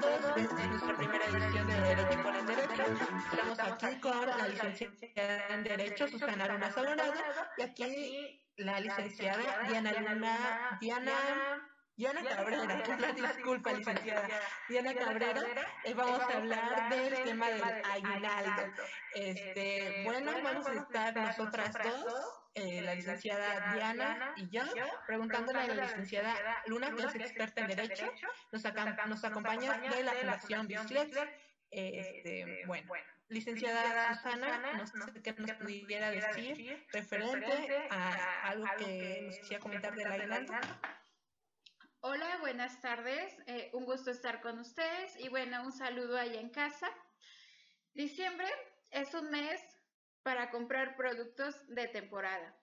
todos. Es nuestra primera edición de Derecho con el Derecho. Estamos aquí con la licenciada en Derecho, Susana Luna Salonado, y aquí la licenciada Diana Luna, Diana Diana Cabrera, disculpa licenciada, Diana Cabrera, eh, vamos a hablar del tema del aguinaldo. Este, bueno, vamos a estar nosotras dos, eh, la licenciada Diana y yo, preguntándole a la licenciada Luna, que es experta en Derecho, nos, nos acompaña de la Fundación Bislex. Este, bueno, licenciada Susana, no sé qué nos pudiera decir referente a algo que nos quisiera comentar del aguinaldo. Hola, buenas tardes. Eh, un gusto estar con ustedes y bueno, un saludo allá en casa. Diciembre es un mes para comprar productos de temporada,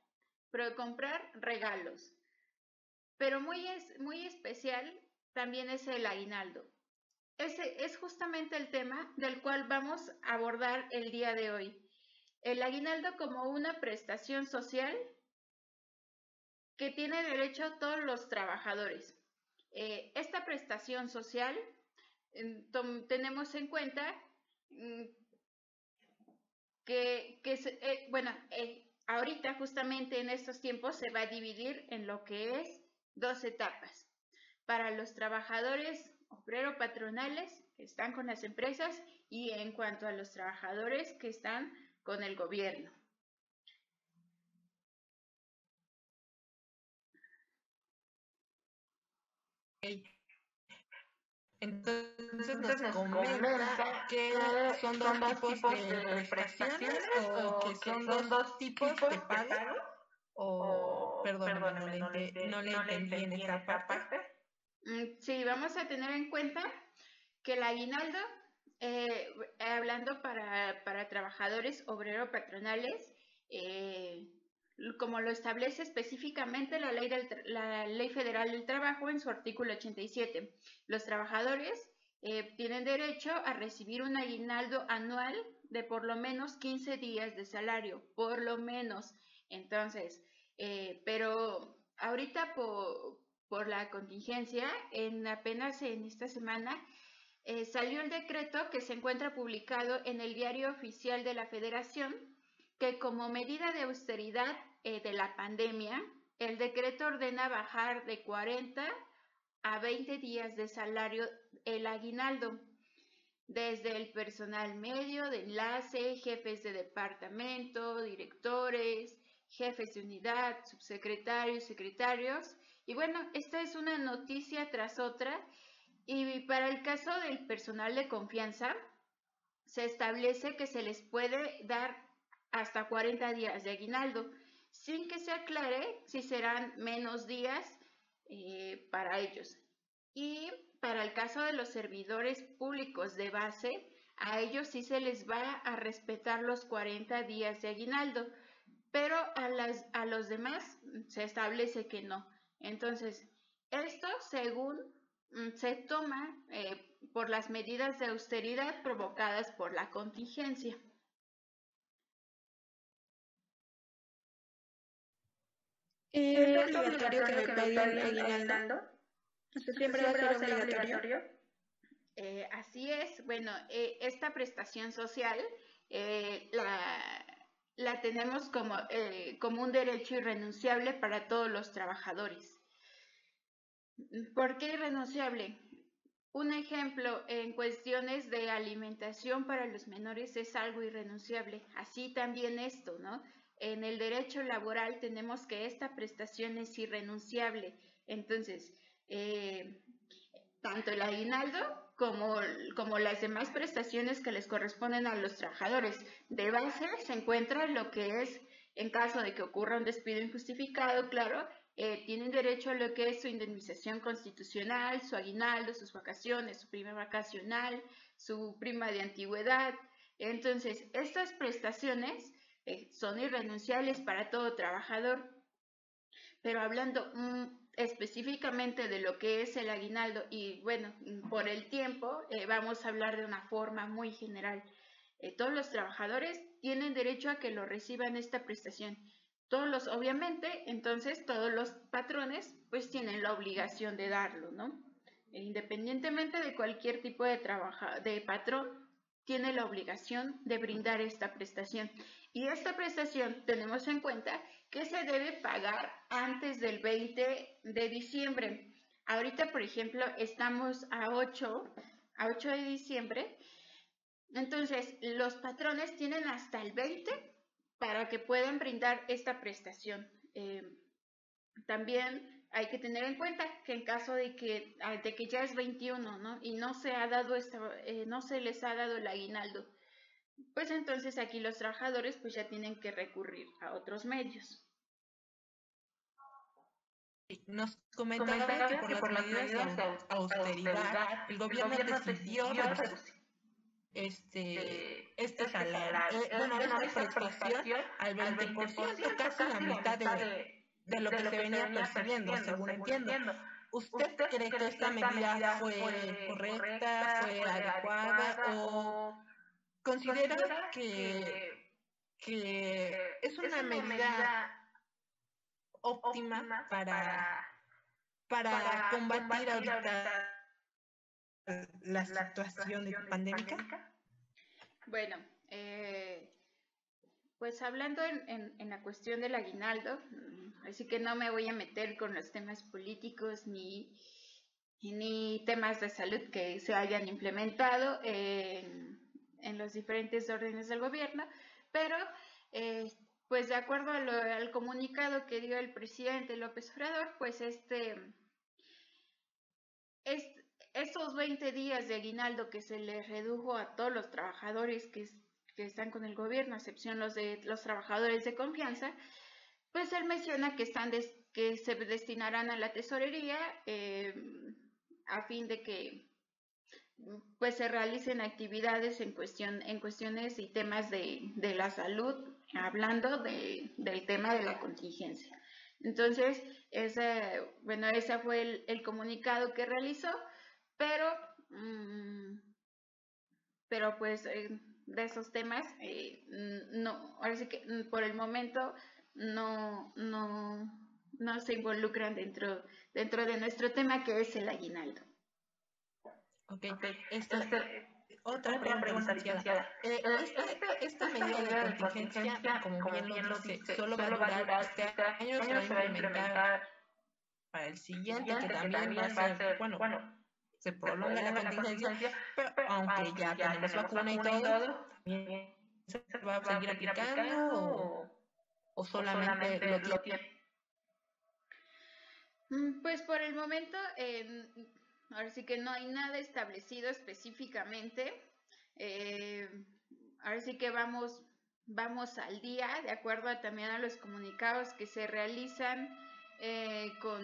pero comprar regalos. Pero muy, muy especial también es el aguinaldo. Ese es justamente el tema del cual vamos a abordar el día de hoy. El aguinaldo como una prestación social que tiene derecho todos los trabajadores. Eh, esta prestación social tenemos en cuenta que, eh, bueno, eh, ahorita justamente en estos tiempos se va a dividir en lo que es dos etapas. Para los trabajadores obrero patronales que están con las empresas y en cuanto a los trabajadores que están con el gobierno. Entonces nos comenta que son dos tipos de prestaciones o que son dos tipos de pago o perdón, no, le, no le entendí en parte. Mm, sí, vamos a tener en cuenta que el aguinaldo, eh, hablando para, para trabajadores obrero patronales, eh, como lo establece específicamente la ley, la ley Federal del Trabajo en su artículo 87. Los trabajadores eh, tienen derecho a recibir un aguinaldo anual de por lo menos 15 días de salario, por lo menos. Entonces, eh, pero ahorita por, por, la contingencia, en apenas en esta semana, eh, salió el decreto que se encuentra publicado en el diario oficial de la Federación, que como medida de austeridad eh, de la pandemia, el decreto ordena bajar de 40 a 20 días de salario el aguinaldo desde el personal medio de enlace, jefes de departamento, directores, jefes de unidad, subsecretarios, secretarios. Y bueno, esta es una noticia tras otra. Y para el caso del personal de confianza, se establece que se les puede dar hasta 40 días de aguinaldo sin que se aclare si serán menos días eh, para ellos. Y para el caso de los servidores públicos de base, a ellos sí se les va a respetar los 40 días de aguinaldo, pero a, los demás se establece que no. Entonces, esto según mm, se toma eh, por las medidas de austeridad provocadas por la contingencia. ¿Es obligatorio que me paguen aguinaldo? ¿Siempre va a ser obligatorio? Eh, así es. Bueno, eh, esta prestación social eh, la, la, tenemos como, como un derecho irrenunciable para todos los trabajadores. ¿Por qué irrenunciable? Un ejemplo, en cuestiones de alimentación para los menores es algo irrenunciable. Así también esto, ¿no? En el derecho laboral tenemos que esta prestación es irrenunciable. Entonces, eh, tanto el aguinaldo como, como las demás prestaciones que les corresponden a los trabajadores de base se encuentra lo que es, en caso de que ocurra un despido injustificado, claro, eh, tienen derecho a lo que es su indemnización constitucional, su aguinaldo, sus vacaciones, su prima vacacional, su prima de antigüedad. Entonces, estas prestaciones eh, son irrenunciables para todo trabajador. Pero hablando mm, específicamente de lo que es el aguinaldo y bueno, por el tiempo eh, vamos a hablar de una forma muy general. Eh, todos los trabajadores tienen derecho a que lo reciban esta prestación. Todos los, obviamente, entonces todos los patrones pues tienen la obligación de darlo, ¿no? independientemente de cualquier tipo de trabajo, de patrón, tiene la obligación de brindar esta prestación. Y esta prestación tenemos en cuenta que se debe pagar antes del 20 de diciembre. Ahorita, por ejemplo, estamos a 8, a 8 de diciembre. Entonces, los patrones tienen hasta el 20 para que puedan brindar esta prestación. Eh, también hay que tener en cuenta que en caso de que, ah, de que ya es 21, ¿no? Y no se ha dado esta, eh, no se les ha dado el aguinaldo, pues entonces aquí los trabajadores pues ya tienen que recurrir a otros medios. Nos comentaba que por, las medidas de austeridad, el gobierno decidió este, este salario, eh, bueno, esta prestación al 20%, casi la mitad de de lo que se venía percibiendo, según entiendo. ¿Usted cree que esta medida fue correcta, fue adecuada o considera que, que es una medida óptima para, para combatir ahorita la situación pandémica? Bueno, eh, pues hablando en, la cuestión del aguinaldo, mm, así que no me voy a meter con los temas políticos ni, ni temas de salud que se hayan implementado en, en los diferentes órdenes del gobierno, pero eh, pues de acuerdo al comunicado que dio el presidente López Obrador, pues este, estos 20 días de aguinaldo que se le redujo a todos los trabajadores que que están con el gobierno, a excepción los de los trabajadores de confianza, pues él menciona que están que se destinarán a la tesorería eh, a fin de que pues se realicen actividades en cuestión en cuestiones y temas de, la salud hablando del tema de la contingencia. Entonces ese bueno ese fue el, comunicado que realizó pero mm, pero pues eh, de esos temas, eh, no, ahora sí que mm, por el momento no, no, no se involucran dentro, dentro de nuestro tema que es el aguinaldo. Ok, esta, otra, pregunta, licenciada. Eh, esta, esta, medida de contingencia, como, bien lo dice, solo va a durar este, este año, se va a implementar para el siguiente, que también va a ser, bueno, se prolonga la contingencia, pero aunque ya tenemos vacuna y todo, ¿se va a seguir aplicando o, solamente lo tiene? Mm, pues por el momento, eh, ahora sí que no hay nada establecido específicamente. Eh, ahora sí que vamos, vamos al día, de acuerdo también a los comunicados que se realizan eh, con,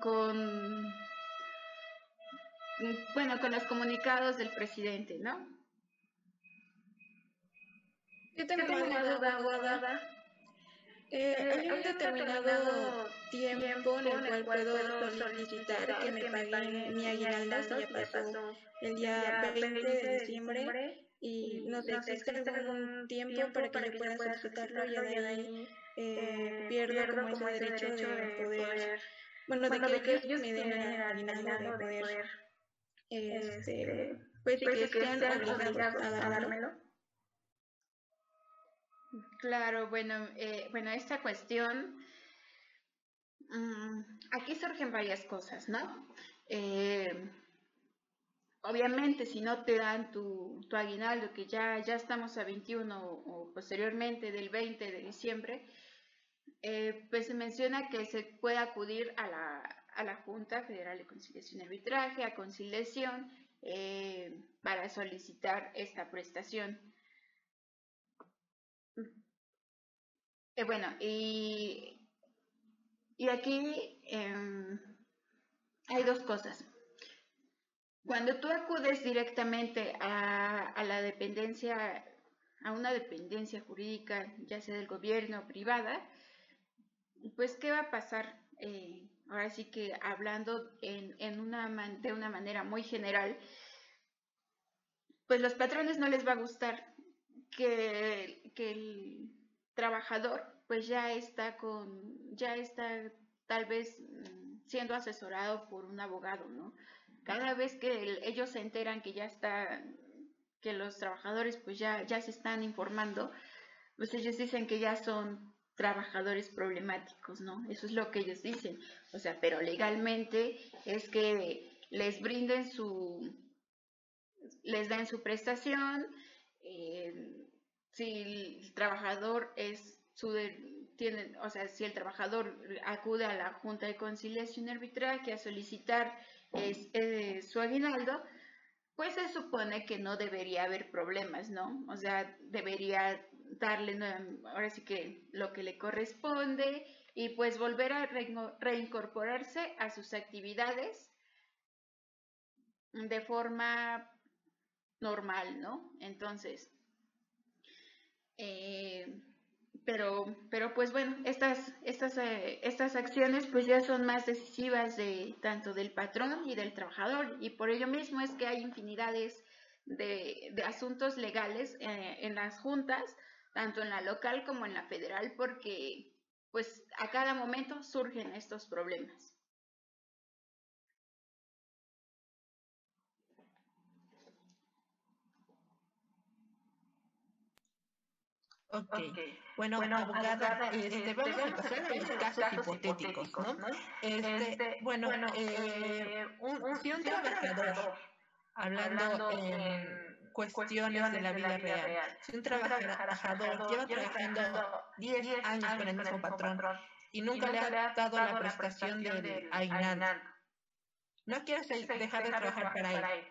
con bueno, con los comunicados del presidente, ¿no? Yo tengo, una duda, eh, eh, hay un determinado tiempo en el cual puedo solicitar que me paguen mi aguinaldo si ya pasó el día 20 de diciembre y no sé, ¿existe algún tiempo para que yo pueda solicitarlo y de ahí eh, pierdo como ese derecho de poder, bueno, de que ellos me den el aguinaldo de poder este, pues, pues que estén obligados a dármelo. Claro, bueno, eh, bueno, esta cuestión, mm, aquí surgen varias cosas, ¿no? Eh, obviamente, si no te dan tu, tu, aguinaldo, que ya, ya estamos a 21 o, posteriormente del 20 de diciembre, eh, pues se menciona que se puede acudir a la, a la Junta Federal de Conciliación y Arbitraje, a conciliación, eh, para solicitar esta prestación. Eh, bueno, y, y aquí em, hay dos cosas. Cuando tú acudes directamente a, a, la dependencia, a una dependencia jurídica, ya sea del gobierno o privada, pues ¿qué va a pasar? Eh, ahora sí que hablando en, una, de una manera muy general, pues los patrones no les va a gustar que, el trabajador pues ya está con, ya está tal vez mm, siendo asesorado por un abogado, ¿no? Cada vez que ellos se enteran que ya está, que los trabajadores pues ya, ya se están informando, pues ellos dicen que ya son trabajadores problemáticos, ¿no? Eso es lo que ellos dicen. O sea, pero legalmente es que les brinden su, les den su prestación, eh, si el trabajador es su, tiene, o sea, si el trabajador acude a la Junta de Conciliación y Arbitraje a solicitar eh, su aguinaldo, pues se supone que no debería haber problemas, ¿no? O sea, debería darle ahora sí que lo que le corresponde y pues volver a reincorporarse a sus actividades de forma normal, ¿no? Entonces, eh, pero, pero pues bueno, estas, estas, eh, estas acciones pues ya son más decisivas de tanto del patrón y del trabajador y por ello mismo es que hay infinidades de, de asuntos legales eh, en las juntas, tanto en la local como en la federal, porque pues a cada momento surgen estos problemas. Ok, bueno, abogada, este, este, vamos a pasar a los casos hipotéticos, ¿no? Este, este bueno, eh, un, si un trabajador, hablando en cuestiones de la vida real, si un trabajador lleva trabajando 10 años con el mismo patrón y nunca le ha dado la prestación del aguinaldo, no quiere dejar de trabajar para él,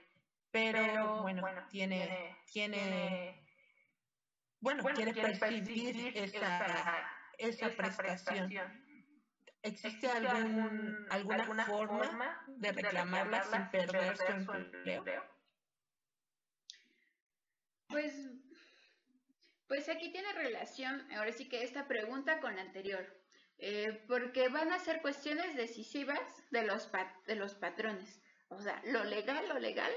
pero bueno, tiene, tiene bueno, quiere, percibir, esa, esa, prestación. ¿Existe algún, alguna, forma de reclamarla, sin perder su empleo? Pues, pues aquí tiene relación, ahora sí que esta pregunta con la anterior, eh, porque van a ser cuestiones decisivas de los, de los patrones. O sea, lo legal, lo legal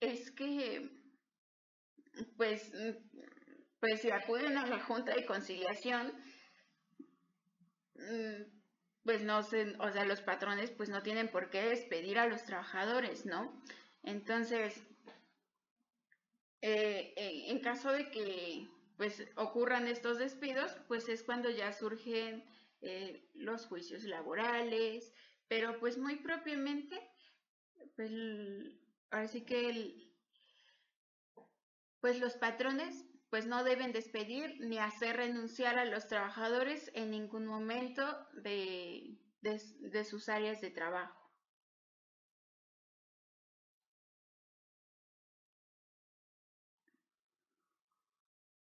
es que, pues, pues si acuden a la Junta de Conciliación, mm, pues no sé, o sea, los patrones pues no tienen por qué despedir a los trabajadores, ¿no? Entonces, eh, en caso de que pues ocurran estos despidos, pues es cuando ya surgen eh, los juicios laborales, pero pues muy propiamente, pues que pues los patrones pues no deben despedir ni hacer renunciar a los trabajadores en ningún momento de, sus áreas de trabajo.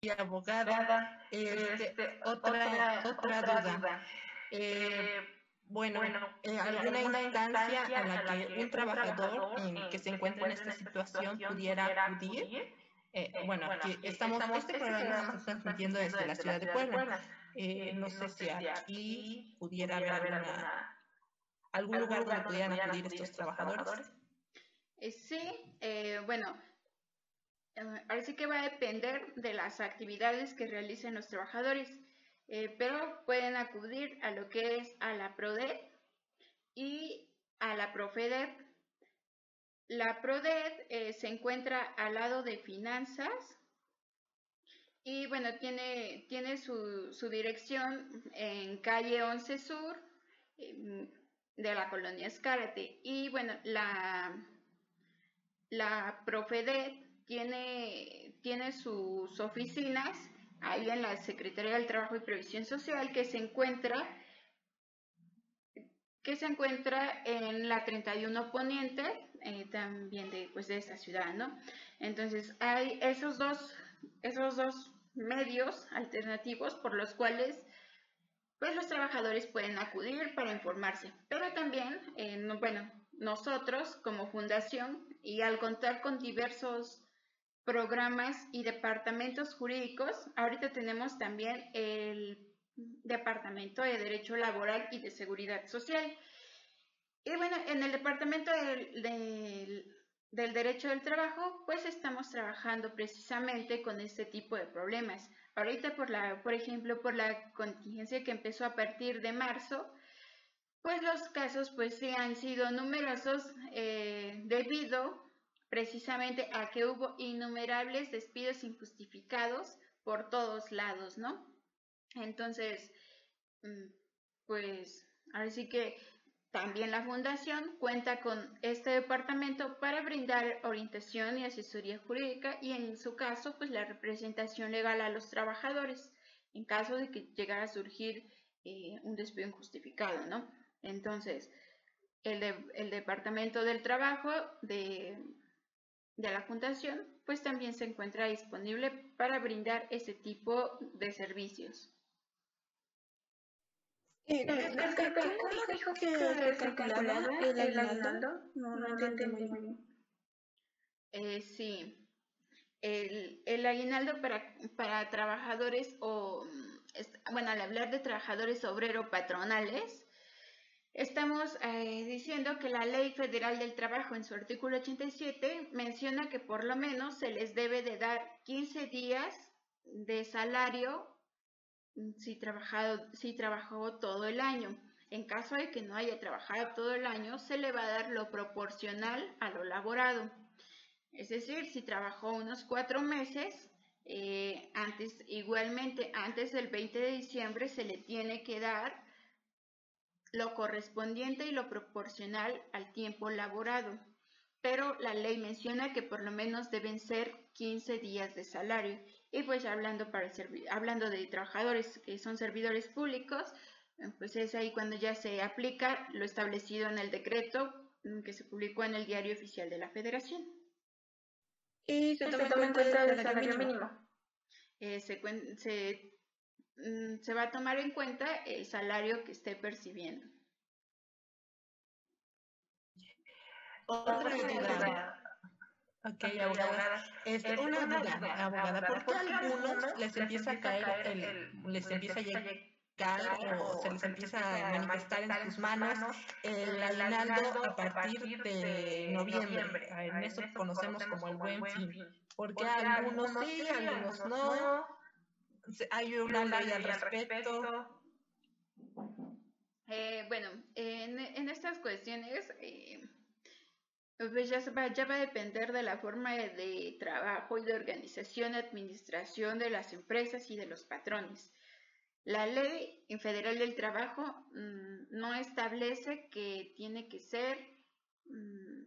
Y abogada, este, este, otra, otra, duda. Eh, eh, bueno, eh, alguna instancia a la que un trabajador que se encuentra en esta situación pudiera acudir eh, eh, bueno, aquí estamos, este programa se está transmitiendo desde la ciudad de Puebla. Eh, no sé si aquí pudiera haber algún lugar donde pudieran acudir estos trabajadores. Sí, bueno, ahora sí que va a depender de las actividades que realicen los trabajadores, pero pueden acudir a lo que es a la PRODED y a la PROFEDEP la PRODED eh, se encuentra al lado de finanzas y bueno, tiene, tiene su, dirección en calle 11 Sur em, de la colonia Escárate. Y bueno, la, la tiene, tiene sus oficinas ahí en la Secretaría del Trabajo y Previsión Social que se encuentra que se encuentra en la 31 Poniente, eh, también de, pues, de esta ciudad, ¿no? Entonces, hay esos dos, esos dos medios alternativos por los cuales pues los trabajadores pueden acudir para informarse. Pero también, eh, bueno, nosotros como fundación y al contar con diversos programas y departamentos jurídicos, ahorita tenemos también el Departamento de Derecho Laboral y de Seguridad Social. Y bueno, en el Departamento del, Derecho del Trabajo, pues estamos trabajando precisamente con este tipo de problemas. Ahorita, por, la, por ejemplo, por la contingencia que empezó a partir de marzo, Pues los casos pues sí han sido numerosos eh, debido precisamente a que hubo innumerables despidos injustificados por todos lados, ¿no? Entonces, mm, pues ahora sí que también la fundación cuenta con este departamento para brindar orientación y asesoría jurídica y en su caso, pues la representación legal a los trabajadores en caso de que llegara a surgir eh, un despido injustificado, ¿no? Entonces, el, el Departamento del Trabajo de, de la Fundación, pues también se encuentra disponible para brindar ese tipo de servicios. Eh, ¿Cómo dijo que se calculaba el aguinaldo? No, no entendí muy bien. Eh, sí, el, el aguinaldo para, para trabajadores o, bueno, al hablar de trabajadores obrero patronales, Estamos eh, diciendo que la Ley Federal del Trabajo en su artículo 87 menciona que por lo menos se les debe de dar 15 días de salario si, trabajado, si trabajó todo el año. En caso de que no haya trabajado todo el año, se le va a dar lo proporcional a lo laborado. Es decir, si trabajó unos cuatro meses, eh, antes, igualmente antes del 20 de diciembre se le tiene que dar lo correspondiente y lo proporcional al tiempo laborado, pero la ley menciona que por lo menos deben ser 15 días de salario. Y pues hablando, para hablando de trabajadores que son servidores públicos, pues es ahí cuando ya se aplica lo establecido en el decreto mm, que se publicó en el Diario Oficial de la Federación. ¿Y se toma en cuenta el salario mínimo? Eh, se, se Mm, se va a tomar en cuenta el salario que esté percibiendo. Otra duda. Ok, abogada. Es una duda, abogada. ¿Por qué a algunos les empieza a caer, el, les empieza a llegar o se les empieza a manifestar en sus manos el aguinaldo a partir de noviembre? En eso conocemos como el buen fin. Porque algunos sí, algunos no hay una ley al respecto. Eh, bueno, en, en, estas cuestiones, eh, pues ya va, ya va a depender de la forma de, trabajo y de organización, administración de las empresas y de los patrones. La ley federal del trabajo mm, no establece que tiene que ser mm,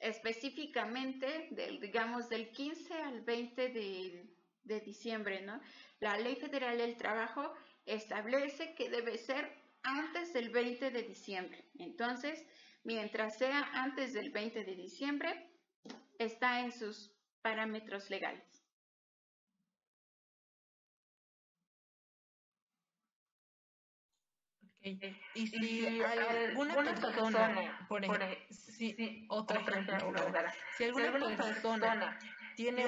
específicamente del, digamos, del 15 al 20 de, de diciembre, ¿no? La Ley Federal del Trabajo establece que debe ser antes del 20 de diciembre. Entonces, mientras sea antes del 20 de diciembre, está en sus parámetros legales. Y si alguna persona, por ejemplo, si, otra ejemplo, si alguna persona tiene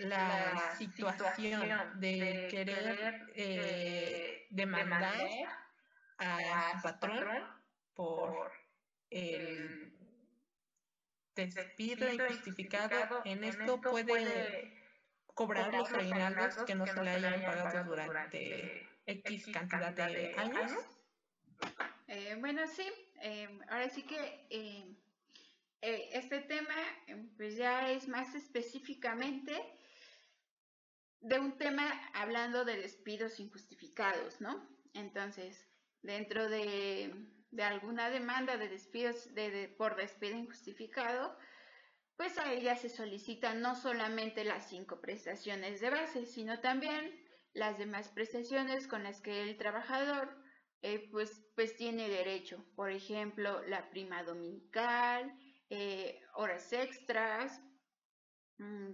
la situación de querer eh, demandar a su patrón por el despido injustificado, en esto puede cobrar los aguinaldos que no se le hayan pagado durante X cantidad de años. Eh, bueno, sí, eh, ahora sí que eh, este tema em, pues ya es más específicamente de un tema hablando de despidos injustificados, ¿no? Entonces, dentro de, alguna demanda de despidos de, por despido injustificado, pues a ella se solicitan no solamente las cinco prestaciones de base, sino también las demás prestaciones con las que el trabajador eh, pues, pues tiene derecho. Por ejemplo, la prima dominical, eh, horas extras, mm,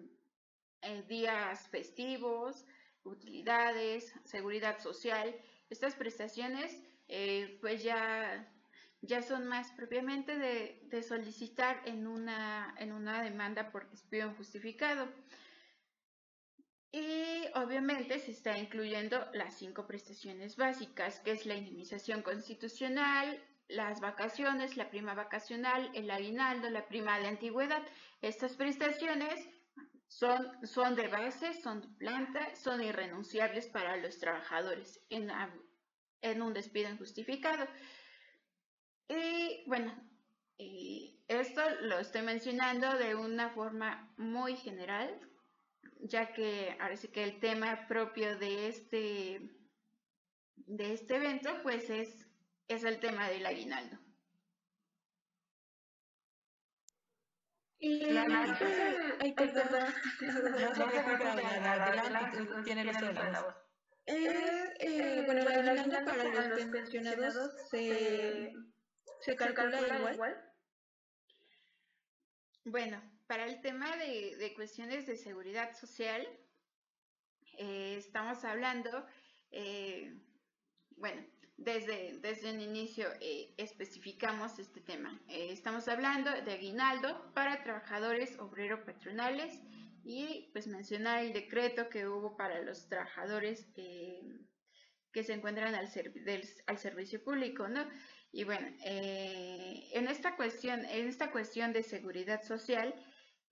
eh, días festivos, utilidades, seguridad social. Estas prestaciones eh, pues ya, ya son más propiamente de, solicitar en una, en una demanda por despido injustificado. Y obviamente se está incluyendo las cinco prestaciones básicas, que es la indemnización constitucional, las vacaciones, la prima vacacional, el aguinaldo, la prima de antigüedad. Estas prestaciones son, son de base, son de planta, son irrenunciables para los trabajadores en, en un despido injustificado. Y bueno, esto lo estoy mencionando de una forma muy general, ya que ahora sí que el tema propio de este, de este evento pues es, es el tema del aguinaldo. Y la ay, perdón. Tiene la voz. Eh, bueno, la aguinaldo para los pensionados se, se calcula igual. Bueno, para el tema de, cuestiones de seguridad social, eh, estamos hablando, eh, bueno, desde, desde un inicio eh, especificamos este tema. estamos hablando de aguinaldo para trabajadores obreros patronales y pues mencionar el decreto que hubo para los trabajadores que se encuentran al, al servicio público, ¿no? Y bueno, eh, en, esta cuestión, en esta cuestión de seguridad social,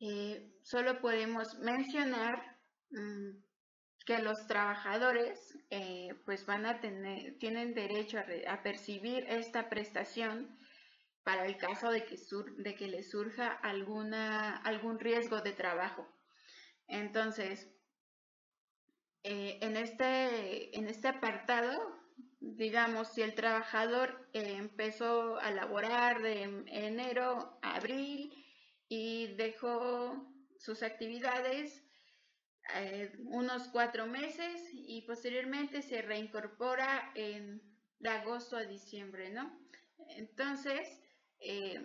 eh, solo podemos mencionar mm, que los trabajadores eh, pues van a tener, tienen derecho a, percibir esta prestación para el caso de que, de que les surja alguna, algún riesgo de trabajo. Entonces, en, este, en este apartado digamos, si el trabajador eh, empezó a laborar de enero a abril y dejó sus actividades eh, unos cuatro meses y posteriormente se reincorpora en, de agosto a diciembre, ¿no? Entonces, eh,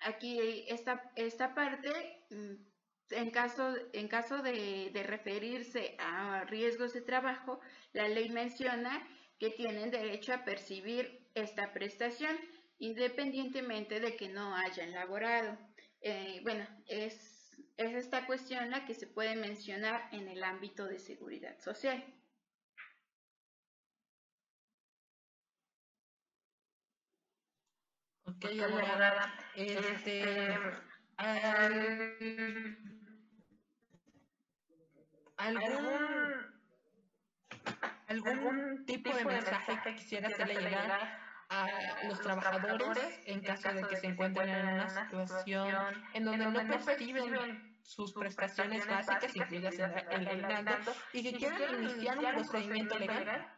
aquí esta, esta parte mm, en caso, en caso de, referirse a riesgos de trabajo, la ley menciona que tienen derecho a percibir esta prestación independientemente de que no hayan laborado. Eh, bueno, es, es esta cuestión la que se puede mencionar en el ámbito de seguridad social. Ok, abogada. Este, este algún, algún tipo de mensaje que quisiera hacerle llegar a los trabajadores en caso de que se encuentren en una situación en donde no perciben sus prestaciones básicas incluidas en el aguinaldo y que quieran iniciar un procedimiento legal?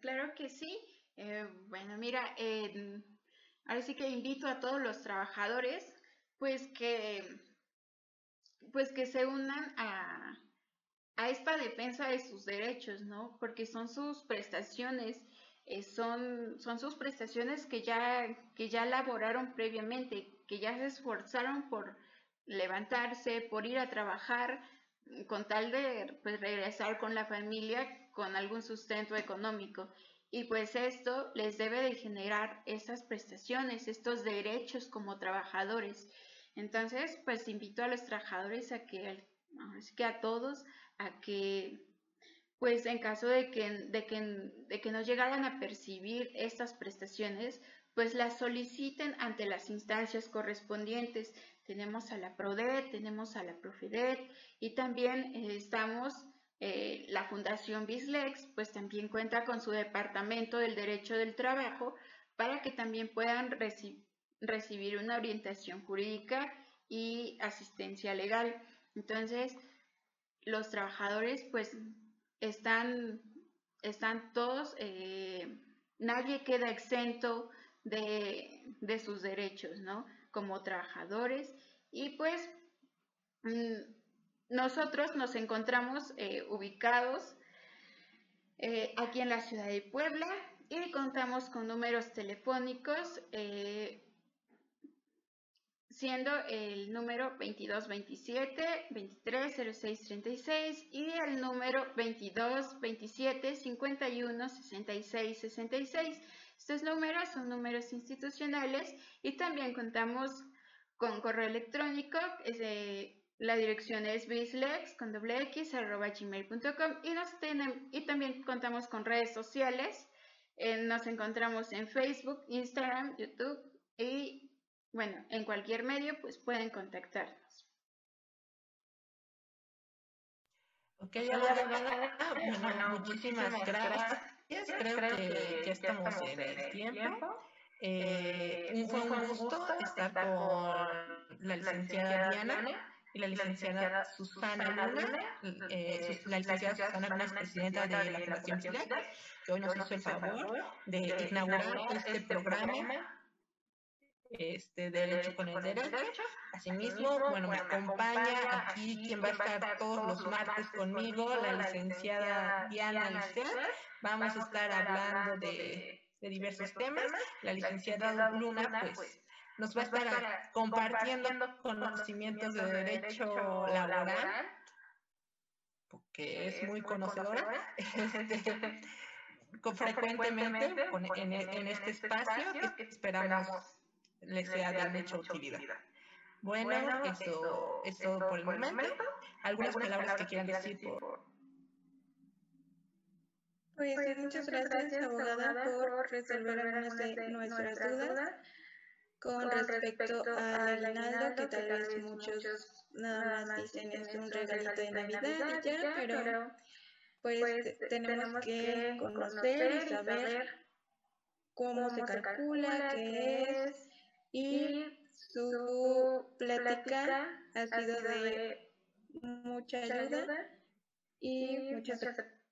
Claro que sí. Eh, bueno, mira, eh, ahora sí que invito a todos los trabajadores, pues que pues que se unan a, esta defensa de sus derechos, ¿no? Porque son sus prestaciones, eh, son, son sus prestaciones que ya, que ya laboraron previamente, que ya se esforzaron por levantarse, por ir a trabajar, con tal de pues, regresar con la familia con algún sustento económico. Y pues esto les debe de generar estas prestaciones, estos derechos como trabajadores. Entonces, pues invito a los trabajadores a que, que a todos, a que, pues en caso de que, de que, de que no llegaran a percibir estas prestaciones, pues las soliciten ante las instancias correspondientes. Tenemos a la PRODET, tenemos a la PROFEDET y también eh, estamos, eh, la Fundación Bislex, pues también cuenta con su Departamento del Derecho del Trabajo para que también puedan recibir recibir una orientación jurídica y asistencia legal. Entonces, los trabajadores pues están, están todos, eh, nadie queda exento de, de, sus derechos, ¿no? Como trabajadores y pues mm, nosotros nos encontramos eh, ubicados eh, aquí en la ciudad de Puebla y contamos con números telefónicos siendo el número 2227 230636 y el número 2227 51 66 66. Estos números son números institucionales y también contamos con correo electrónico, la dirección es bislex con doble x arroba gmail.com y, y también contamos con redes sociales. Eh, nos encontramos en Facebook, Instagram, YouTube y bueno, en cualquier medio, pues pueden contactarnos. Ok, bueno, muchísimas gracias. creo que ya estamos en el tiempo. Eh, fue un gusto estar con la licenciada Diana y la licenciada Susana Luna, eh, la licenciada Susana Luna es presidenta de la Fundación Chile, que hoy nos hizo el favor de inaugurar este programa este, Derecho con el Derecho. Asimismo, bueno, me acompaña aquí quien va a estar todos los martes conmigo, la licenciada Diana Lisset. Vamos a estar hablando de, de diversos temas. La licenciada Luna, pues, nos va a estar compartiendo conocimientos de derecho laboral, porque es muy conocedora. Este, frecuentemente en, en, este espacio que esperamos les sea de mucha utilidad. Bueno, eso es todo por el momento. ¿Algunas palabras que quieran decir por... Pues muchas gracias, abogada, por resolver algunas de nuestras dudas con respecto al aguinaldo, que tal vez muchos nada más dicen es un regalito de Navidad y ya, pero pues, pues tenemos que conocer y saber cómo se calcula, qué es, y su plática ha sido de mucha ayuda y muchas gracias.